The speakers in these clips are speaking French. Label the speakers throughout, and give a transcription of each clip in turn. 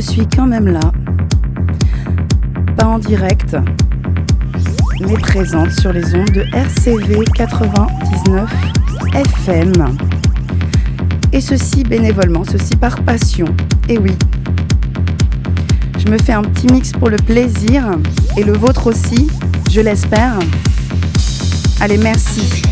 Speaker 1: je suis quand même là. Pas en direct, mais présente sur les ondes de RCV 99 FM. Et ceci bénévolement, ceci par passion. Et oui, je me fais un petit mix pour le plaisir et le vôtre aussi, je l'espère. Allez, merci.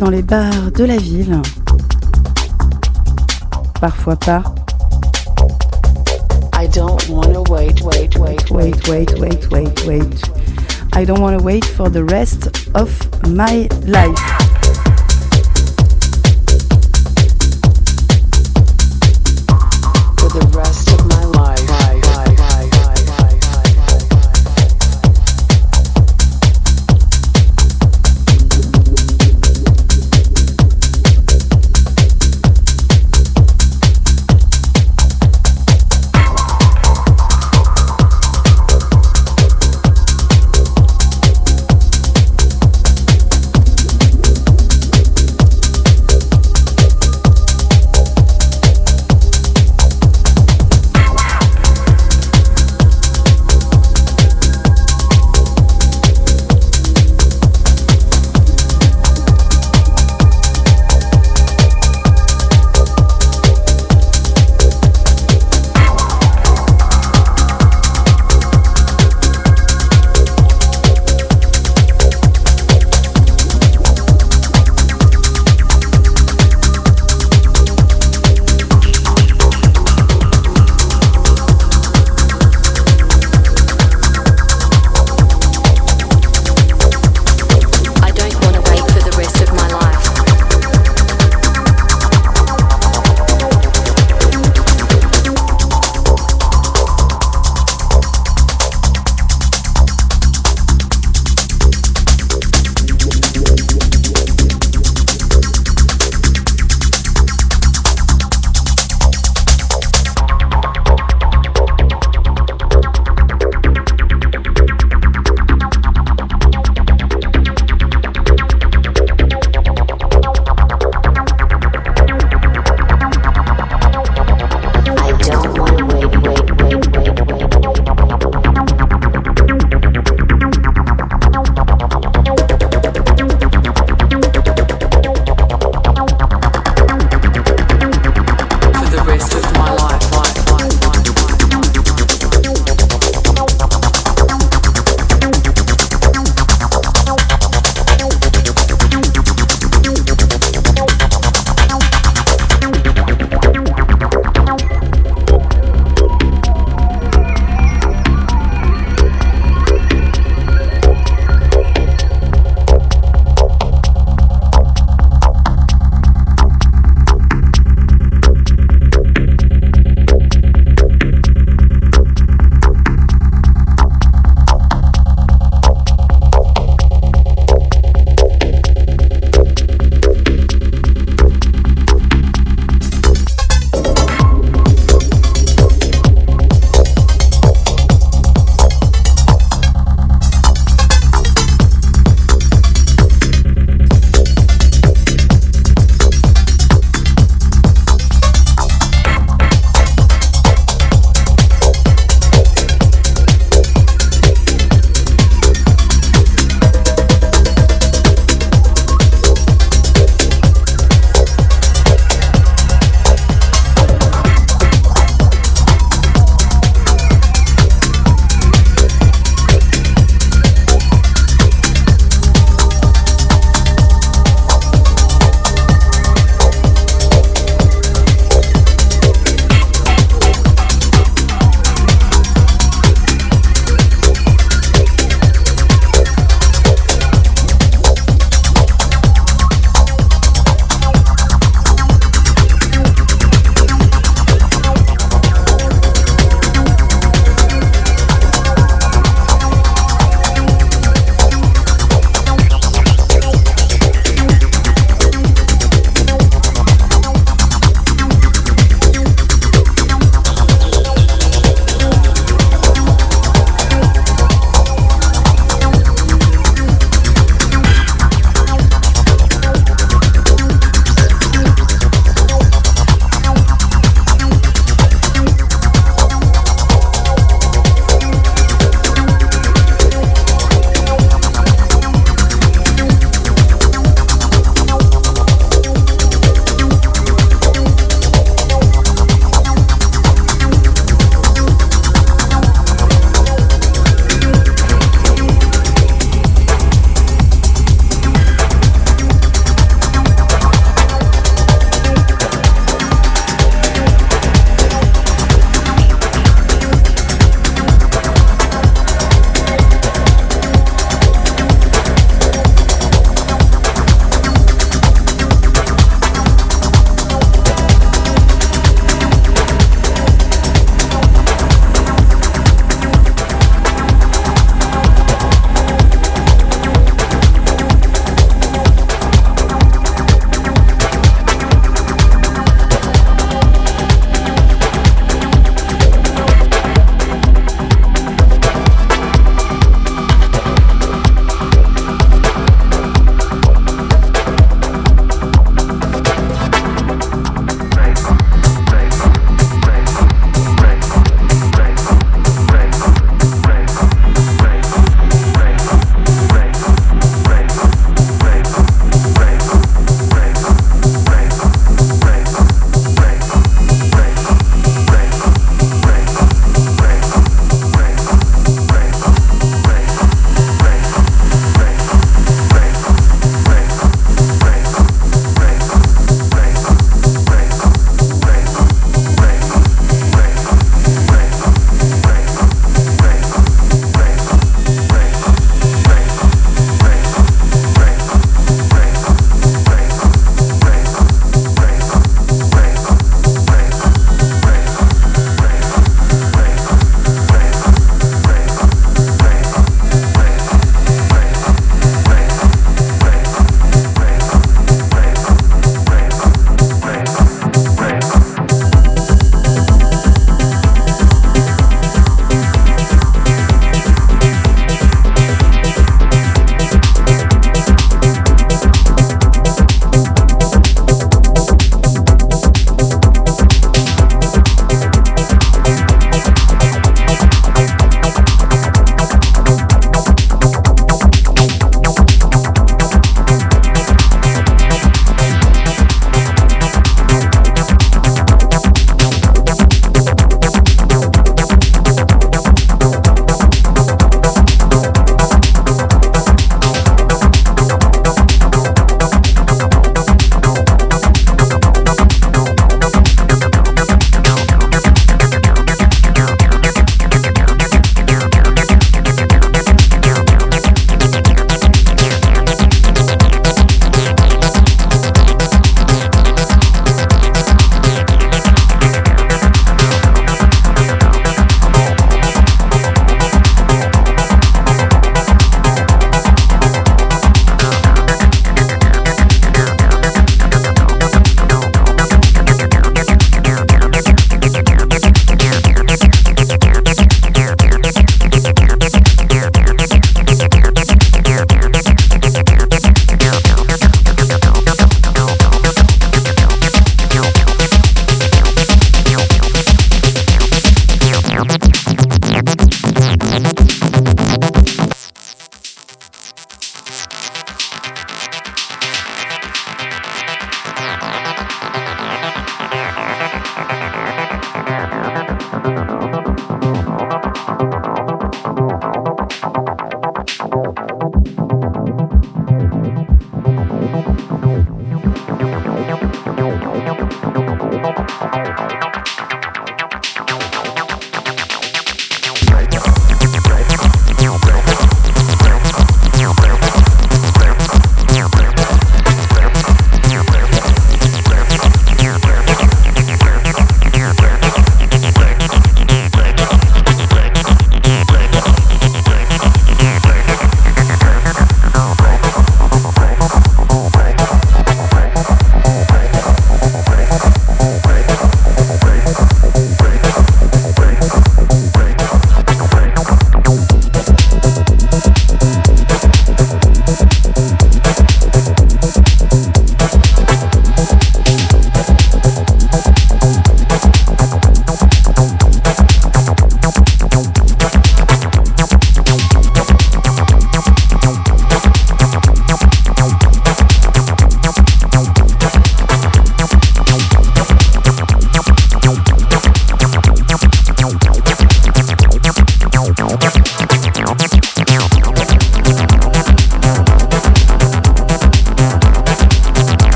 Speaker 1: Dans les bars de la ville, parfois pas.
Speaker 2: I don't wanna wait, wait, wait,
Speaker 1: Wait, wait, wait, wait, wait. I don't want to wait for the rest of my life.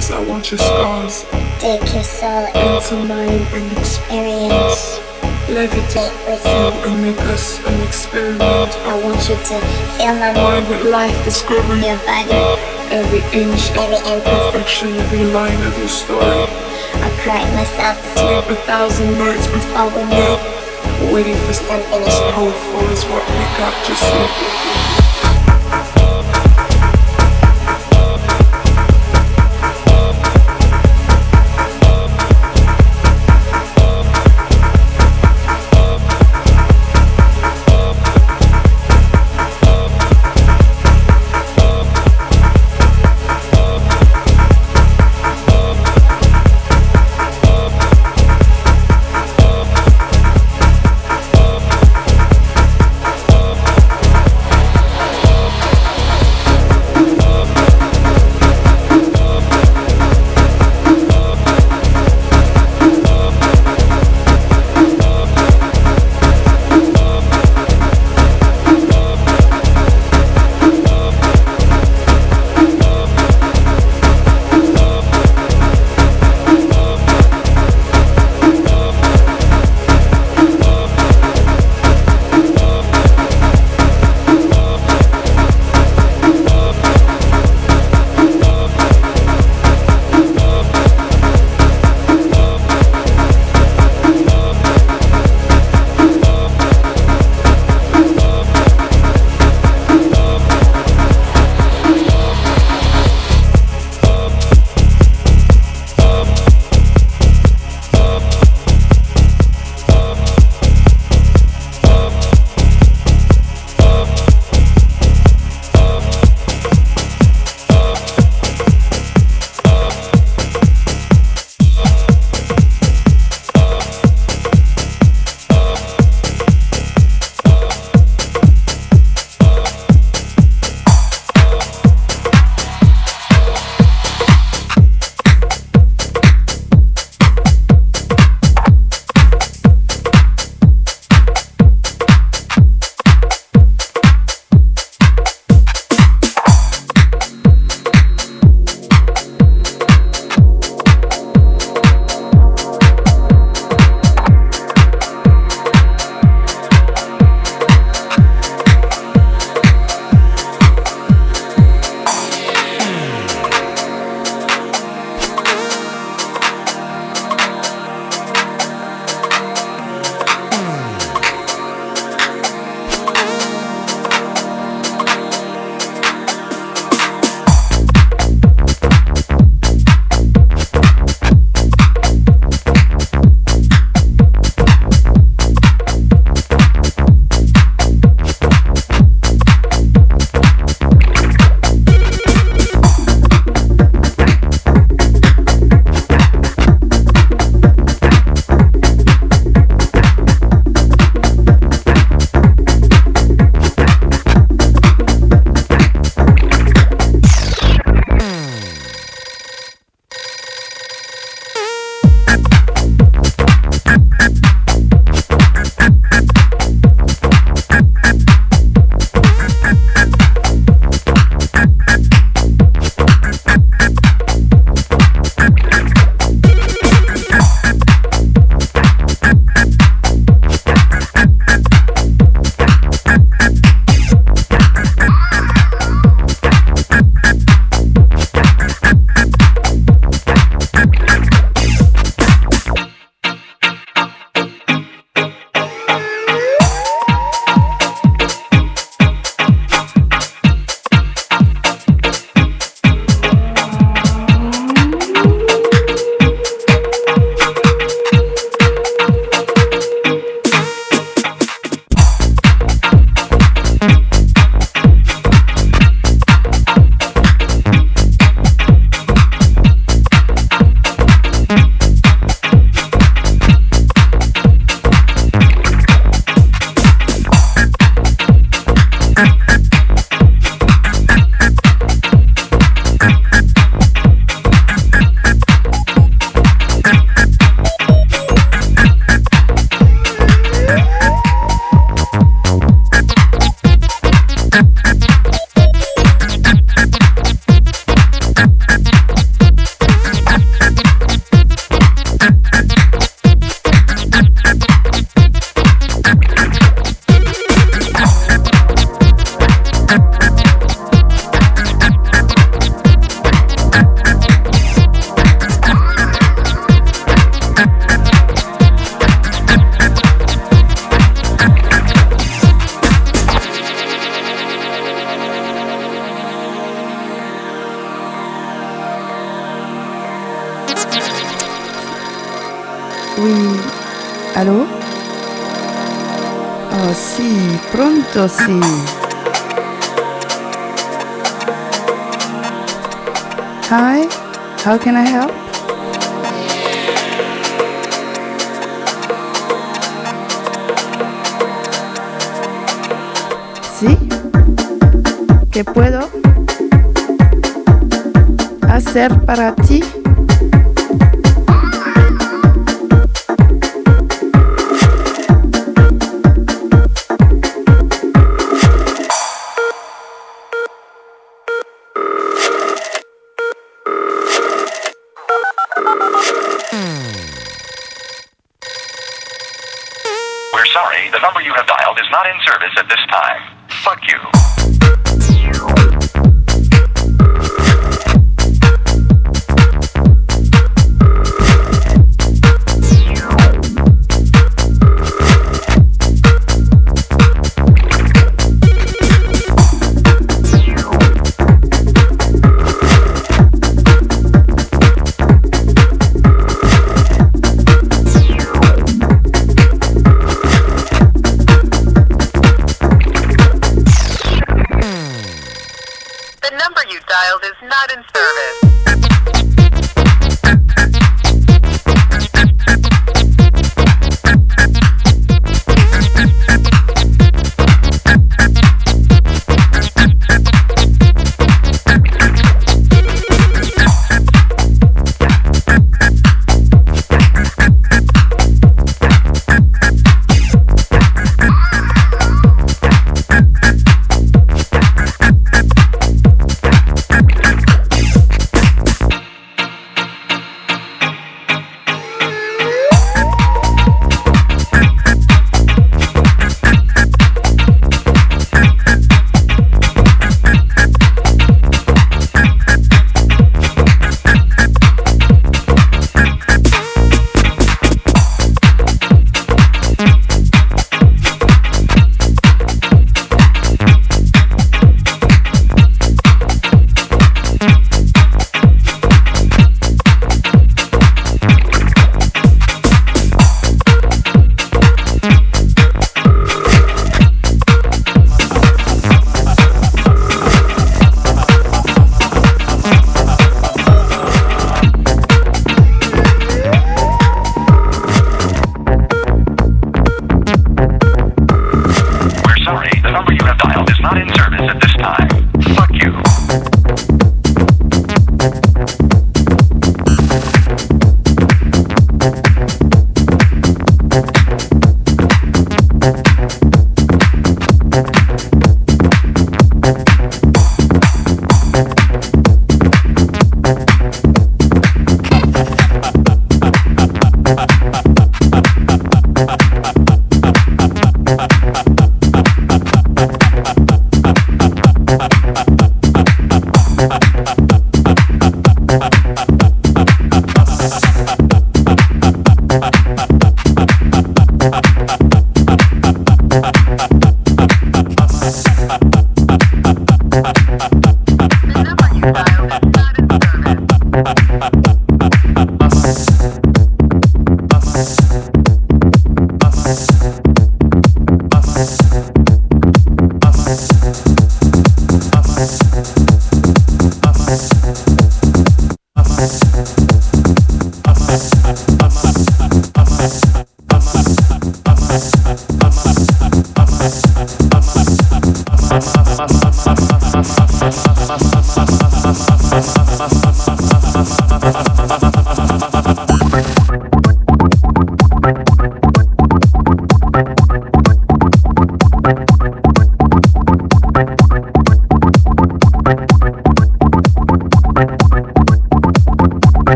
Speaker 3: Highs. I want your scars.
Speaker 4: take your soul
Speaker 3: Into mine and
Speaker 4: experience
Speaker 3: levitate
Speaker 4: it with you.
Speaker 3: and make us an experiment.
Speaker 4: I want you to feel my
Speaker 3: Mind with life discovering
Speaker 4: your body,
Speaker 3: every inch,
Speaker 4: every imperfect.
Speaker 3: perfection, every line of your story.
Speaker 4: I cried myself to sleep.
Speaker 3: A thousand nights before
Speaker 4: we know
Speaker 3: waiting for
Speaker 4: something
Speaker 3: as powerful as what we got just now.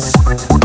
Speaker 5: Thank you.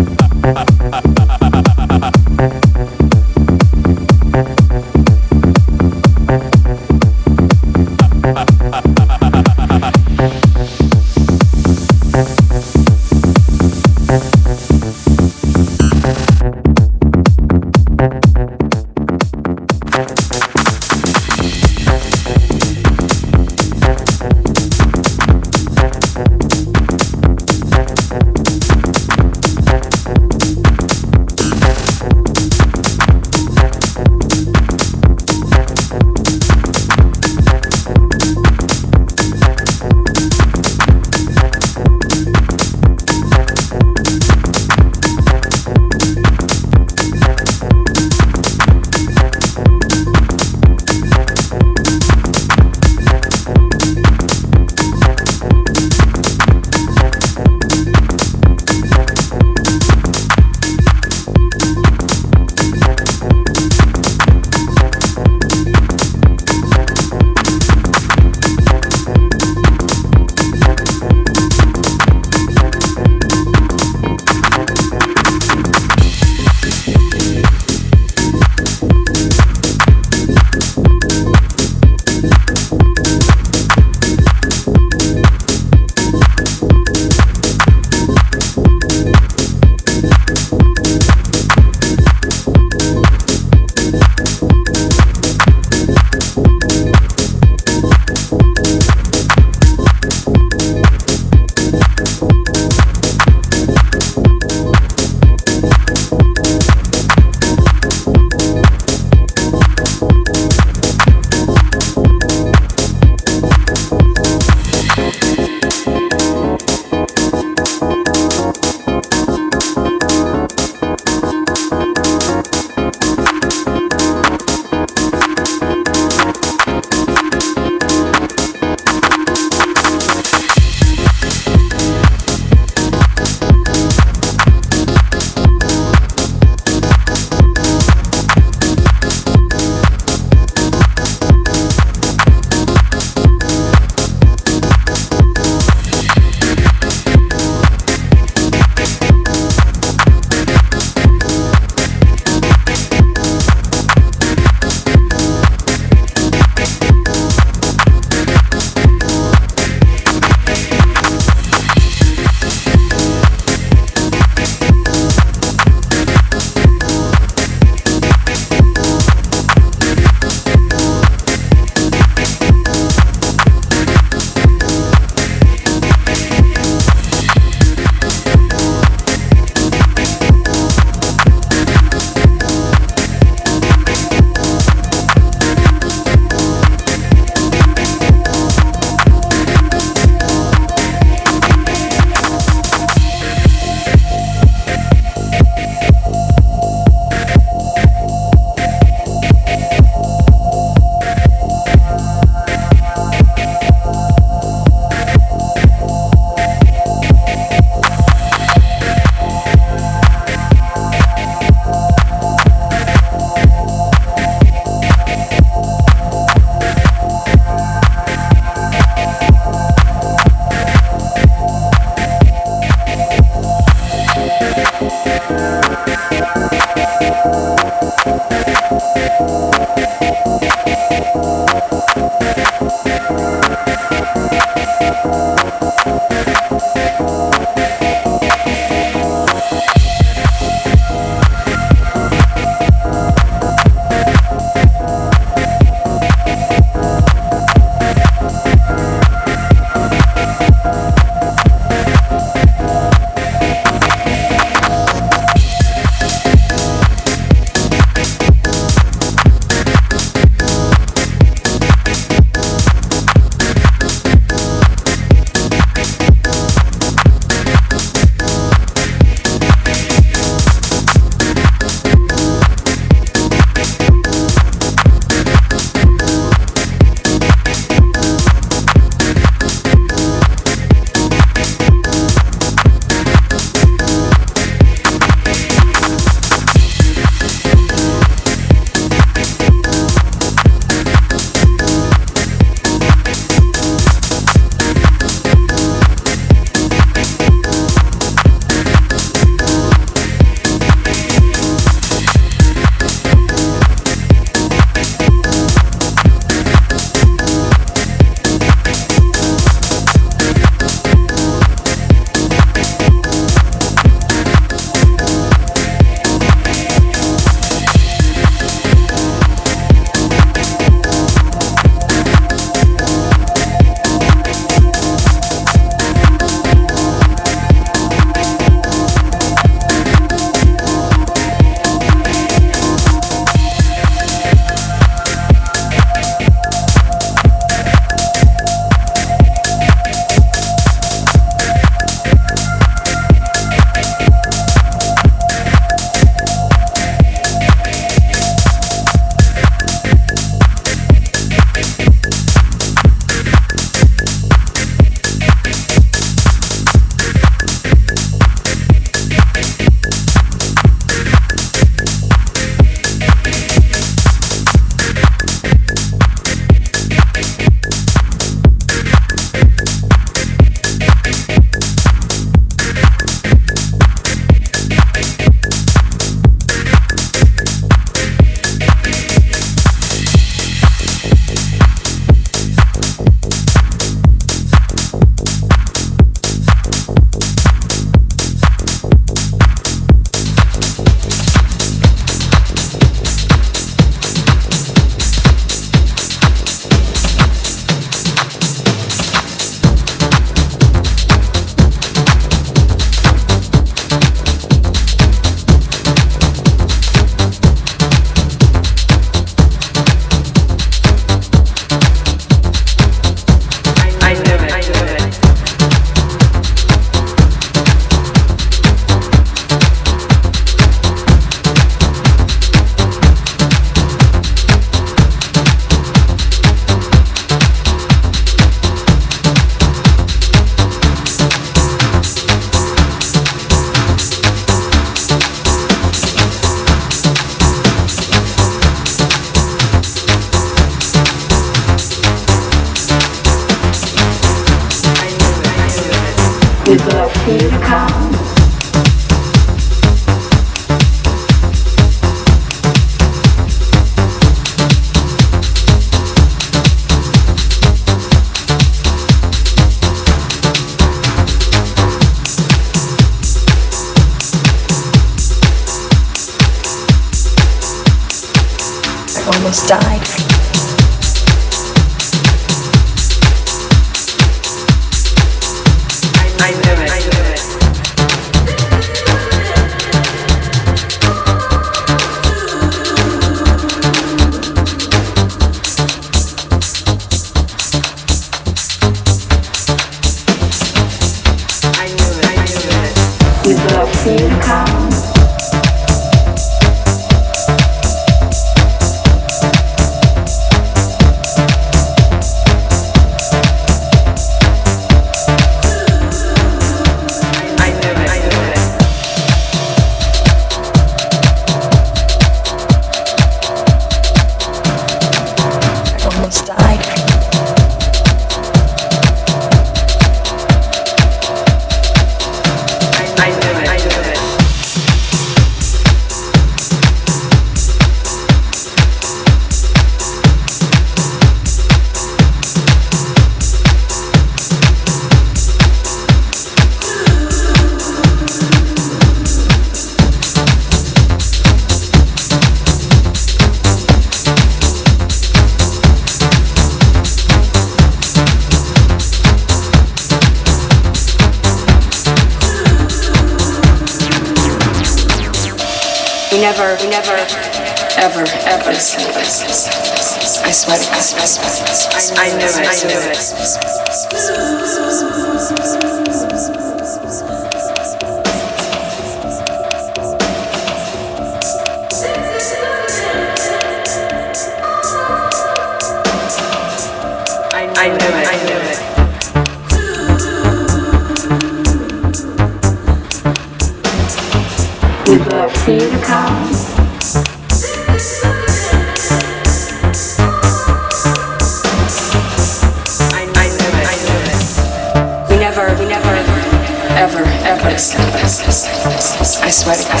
Speaker 6: I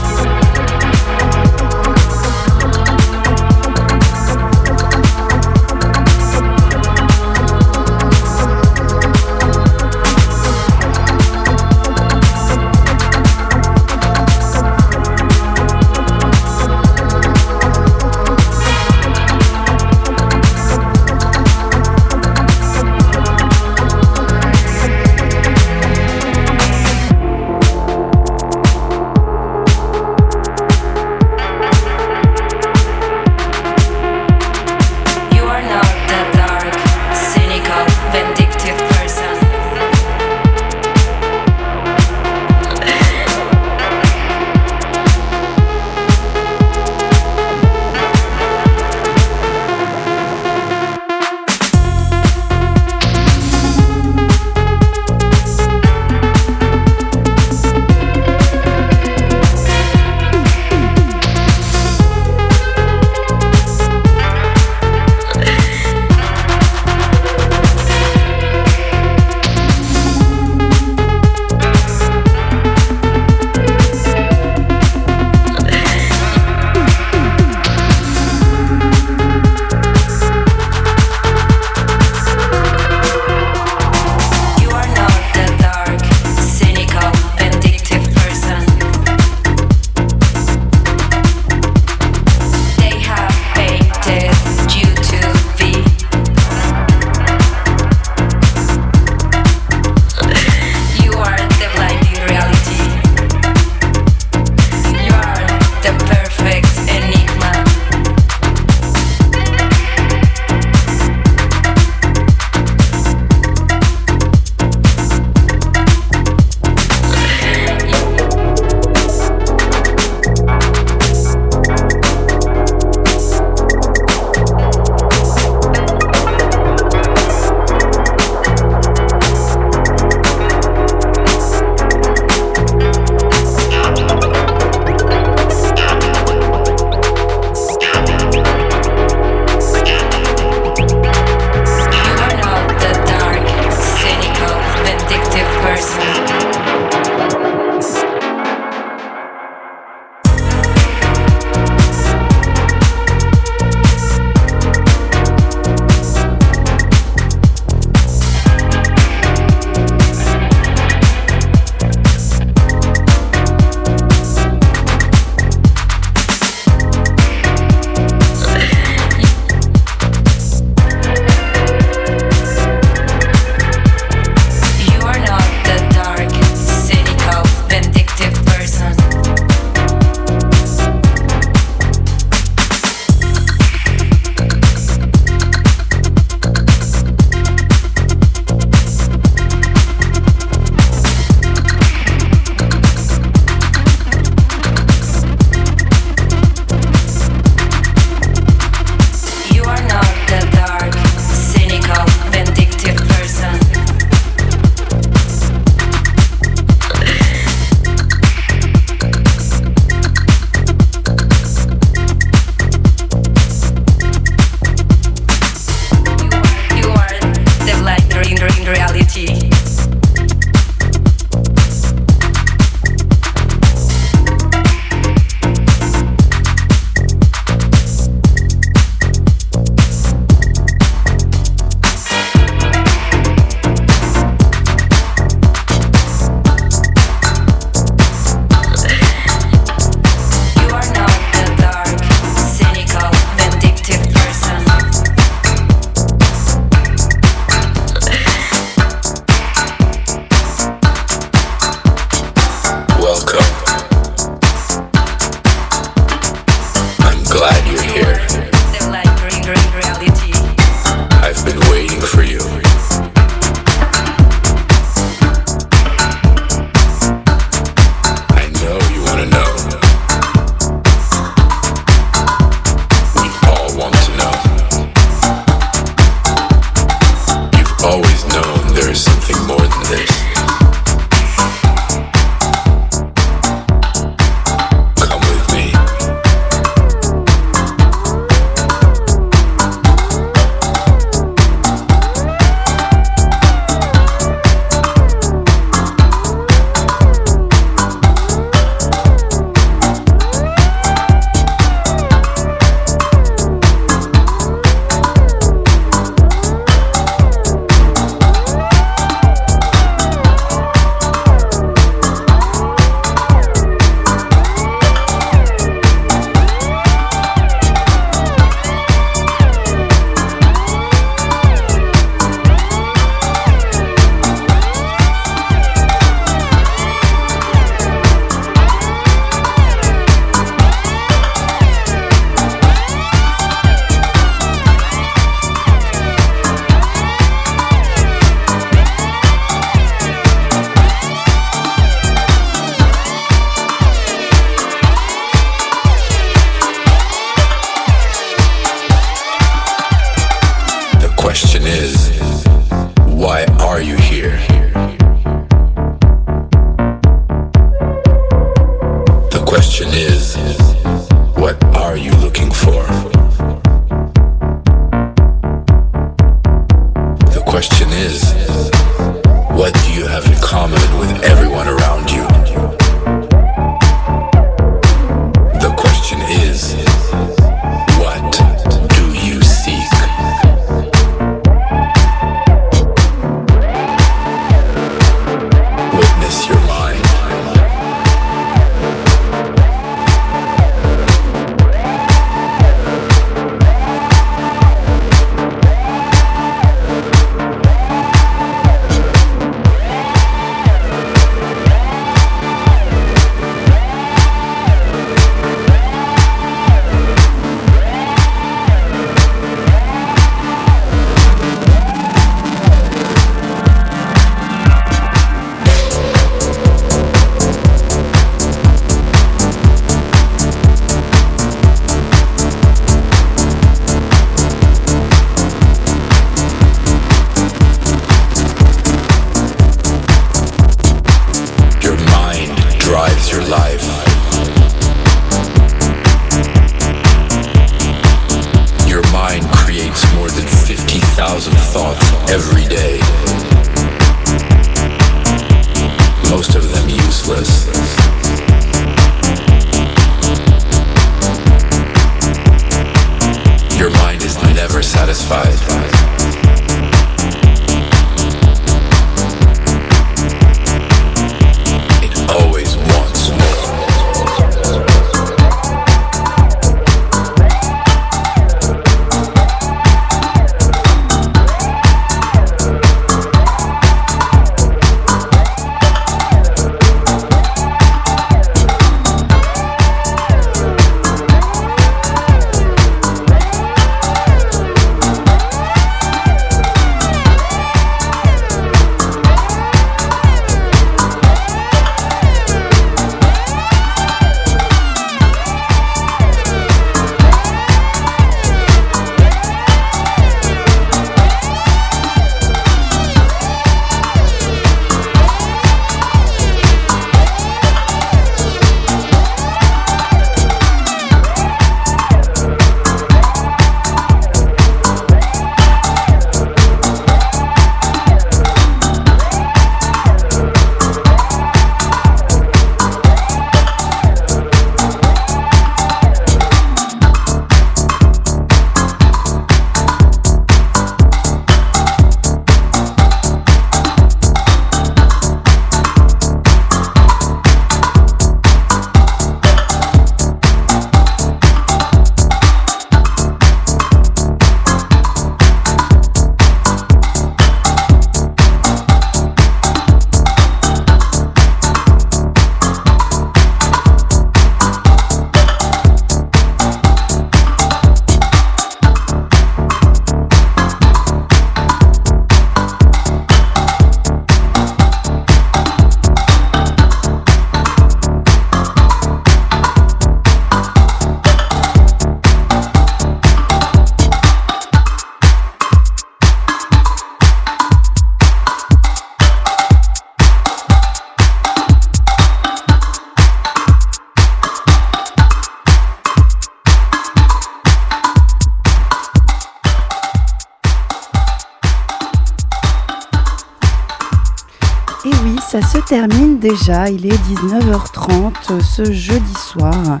Speaker 1: déjà. Il est 19h30 ce jeudi soir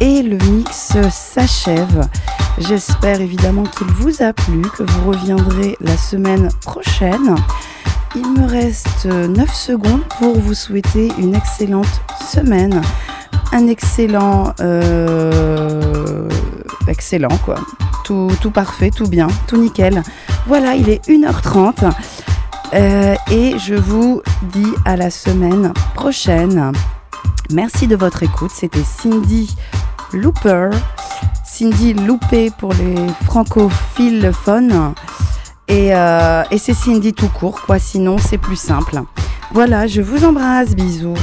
Speaker 1: et le mix s'achève. J'espère évidemment qu'il vous a plu, que vous reviendrez la semaine prochaine. Il me reste 9 secondes pour vous souhaiter une excellente semaine. Un excellent... Euh, excellent quoi. Tout, tout, parfait, tout bien, tout nickel. Voilà, il est 1h30. Euh, et je vous dis à la semaine prochaine. Merci de votre écoute. C'était Cindy Looper. Cindy Loupé pour les francophiles et, euh, et c'est Cindy tout court, quoi. Sinon, c'est plus simple. Voilà, je vous embrasse. Bisous.